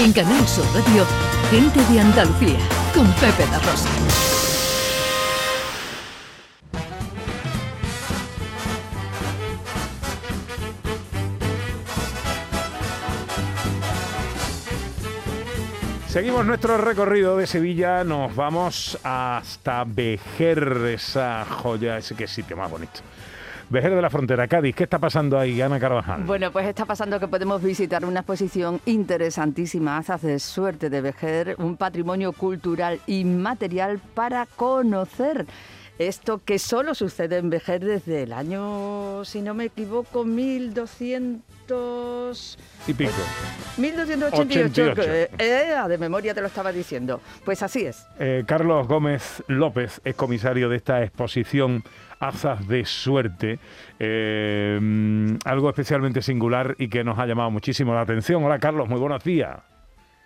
En Canal Sur Radio, Gente de Andalucía, con Pepe La Rosa. Seguimos nuestro recorrido de Sevilla, nos vamos hasta Vejer, esa joya, ese que sitio más bonito. Vejer de la Frontera, Cádiz, ¿qué está pasando ahí, Ana Carvajal? Bueno, pues está pasando que podemos visitar una exposición interesantísima, Azas de Suerte de Vejer, un patrimonio cultural inmaterial para conocer esto que solo sucede en Vejer desde el año, si no me equivoco, 1200... Y pico. 1288, que, eh, de memoria te lo estaba diciendo. Pues así es. Eh, Carlos Gómez López es comisario de esta exposición Azas de Suerte, eh, algo especialmente singular y que nos ha llamado muchísimo la atención. Hola Carlos, muy buenos días.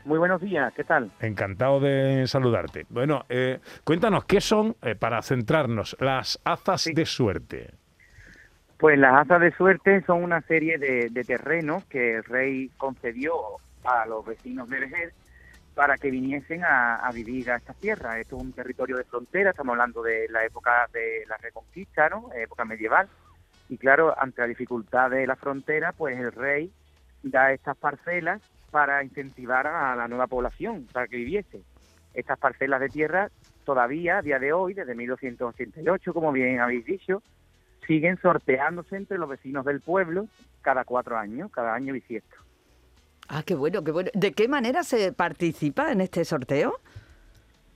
Muy buenos días, ¿qué tal? Encantado de saludarte. Bueno, eh, cuéntanos, ¿qué son, eh, para centrarnos, las azas de suerte? Pues las azas de suerte son una serie de, terrenos que el rey concedió a los vecinos de Vejer para que viniesen a, vivir a esta tierra. Esto es un territorio de frontera, estamos hablando de la época de la Reconquista, ¿no? Época medieval. Y claro, ante la dificultad de la frontera, pues el rey da estas parcelas para incentivar a la nueva población, para que viviese. Estas parcelas de tierra todavía, a día de hoy, desde 1288, como bien habéis dicho, siguen sorteándose entre los vecinos del pueblo cada cuatro años, cada año bisiesto. Ah, qué bueno, qué bueno. ¿De qué manera se participa en este sorteo?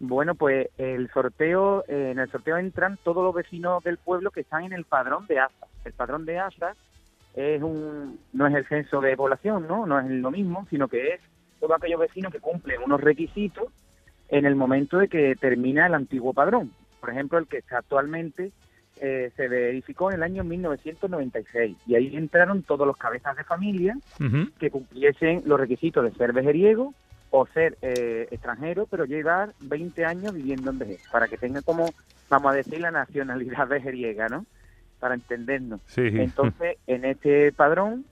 Bueno, pues el sorteo, eh, en el sorteo entran todos los vecinos del pueblo que están en el padrón de ASA. El padrón de ASA es un, no es el censo de población, ¿no? No es lo mismo, sino que es todos aquellos vecinos que cumplen unos requisitos en el momento de que termina el antiguo padrón. Por ejemplo, el que está actualmente eh, se verificó en el año 1996 y ahí entraron todos los cabezas de familia que cumpliesen los requisitos de ser vejeriego o ser eh, extranjero, pero llevar 20 años viviendo en vejez, para que tenga como, vamos a decir, la nacionalidad vejeriega, ¿no? Para entendernos. Entonces, en este padrón,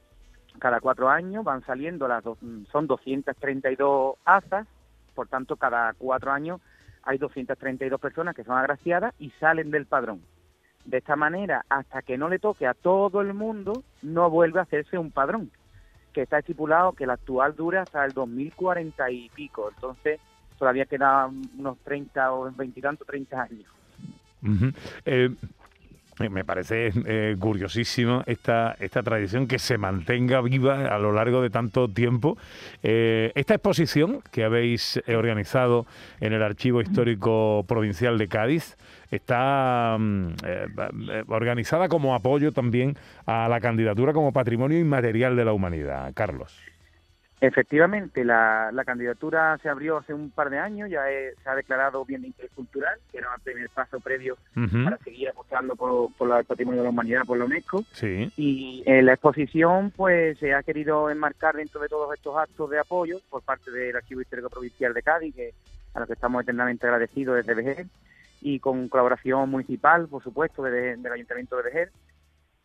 cada cuatro años van saliendo las dos, son 232 asas, por tanto, cada cuatro años hay 232 personas que son agraciadas y salen del padrón. De esta manera, hasta que no le toque a todo el mundo, no vuelve a hacerse un padrón, que está estipulado que el actual dura hasta el 2040 y pico. Entonces, todavía quedan unos 30 o 20 y tanto, 30 años. Eh, me parece eh, curiosísimo esta, esta tradición que se mantenga viva a lo largo de tanto tiempo. Eh, esta exposición que habéis organizado en el Archivo Histórico Provincial de Cádiz está mm, organizada como apoyo también a la candidatura como patrimonio inmaterial de la humanidad. Carlos. Efectivamente, la, candidatura se abrió hace un par de años, ya se ha declarado bien de interés cultural, que era el primer paso previo para seguir apostando por, el patrimonio de la humanidad por la UNESCO. Y en la exposición pues se ha querido enmarcar dentro de todos estos actos de apoyo por parte del Archivo Histórico Provincial de Cádiz, que, a los que estamos eternamente agradecidos desde Vejer, y con colaboración municipal, por supuesto, del Ayuntamiento de Vejer,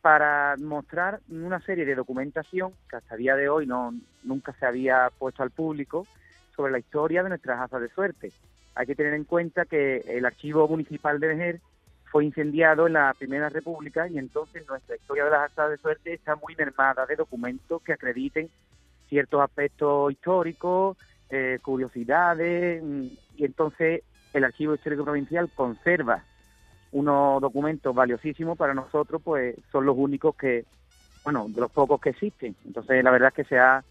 para mostrar una serie de documentación que hasta día de hoy no nunca se había puesto al público sobre la historia de nuestras azas de suerte. Hay que tener en cuenta que el archivo municipal de Vejer fue incendiado en la Primera República y entonces nuestra historia de las azas de suerte está muy mermada de documentos que acrediten ciertos aspectos históricos, eh, curiosidades, mm, y entonces el Archivo Histórico Provincial conserva unos documentos valiosísimos para nosotros, pues son los únicos que, bueno, de los pocos que existen. Entonces, la verdad es que se ha,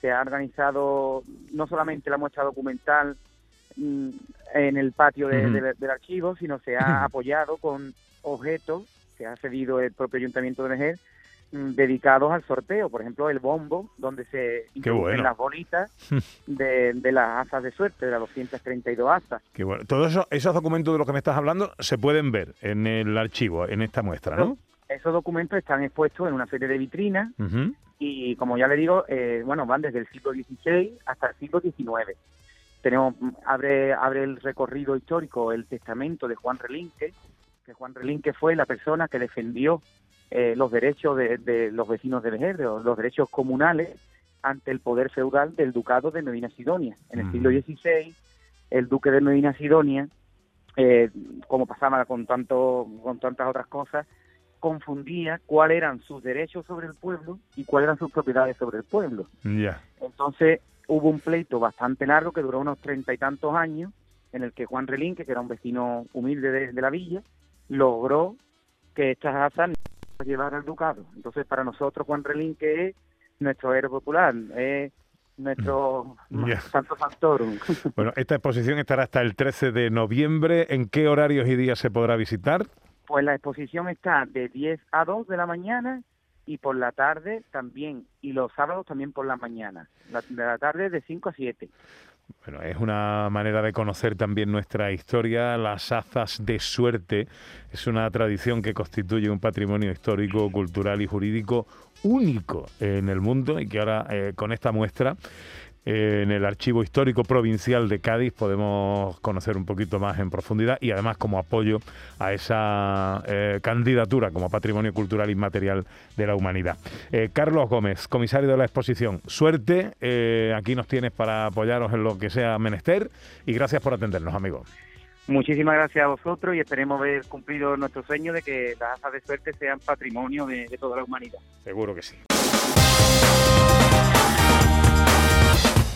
se ha organizado no solamente la muestra documental mm, en el patio del archivo, sino se ha apoyado con objetos que ha cedido el propio Ayuntamiento de Vejer dedicados al sorteo, por ejemplo el bombo, donde se introducen las bolitas de, las asas de suerte, de las 232 asas. Qué bueno. Todos esos, esos, documentos de los que me estás hablando se pueden ver en el archivo, en esta muestra, ¿no? Esos documentos están expuestos en una serie de vitrinas y, como ya le digo, eh, bueno, van desde el siglo XVI hasta el siglo XIX. Tenemos, abre, abre el recorrido histórico el testamento de Juan Relinque, que Juan Relinque fue la persona que defendió eh, los derechos de, los vecinos de Vejer, los derechos comunales ante el poder feudal del ducado de Medina Sidonia. En el siglo XVI, el duque de Medina Sidonia, eh, como pasaba con, tanto, con tantas otras cosas, confundía cuáles eran sus derechos sobre el pueblo y cuáles eran sus propiedades sobre el pueblo. Entonces hubo un pleito bastante largo que duró unos treinta y tantos años, en el que Juan Relinque, que era un vecino humilde de, la villa, logró que estas asas llevaran al ducado. Entonces para nosotros Juan Relinque es nuestro héroe popular, es nuestro mm. santo factorum. Bueno, esta exposición estará hasta el 13 de noviembre. ¿En qué horarios y días se podrá visitar? Pues la exposición está de 10 a 2 de la mañana y por la tarde también, y los sábados también por la mañana, la, de la tarde de 5 a 7. Bueno, es una manera de conocer también nuestra historia. Las azas de suerte es una tradición que constituye un patrimonio histórico, cultural y jurídico único en el mundo y que ahora eh, con esta muestra en el Archivo Histórico Provincial de Cádiz podemos conocer un poquito más en profundidad y además como apoyo a esa eh, candidatura como Patrimonio Cultural Inmaterial de la Humanidad. Eh, Carlos Gómez, comisario de la exposición, suerte, eh, aquí nos tienes para apoyaros en lo que sea menester y gracias por atendernos, amigos. Muchísimas gracias a vosotros y esperemos haber cumplido nuestro sueño de que las asas de suerte sean patrimonio de, de toda la humanidad. Seguro que sí.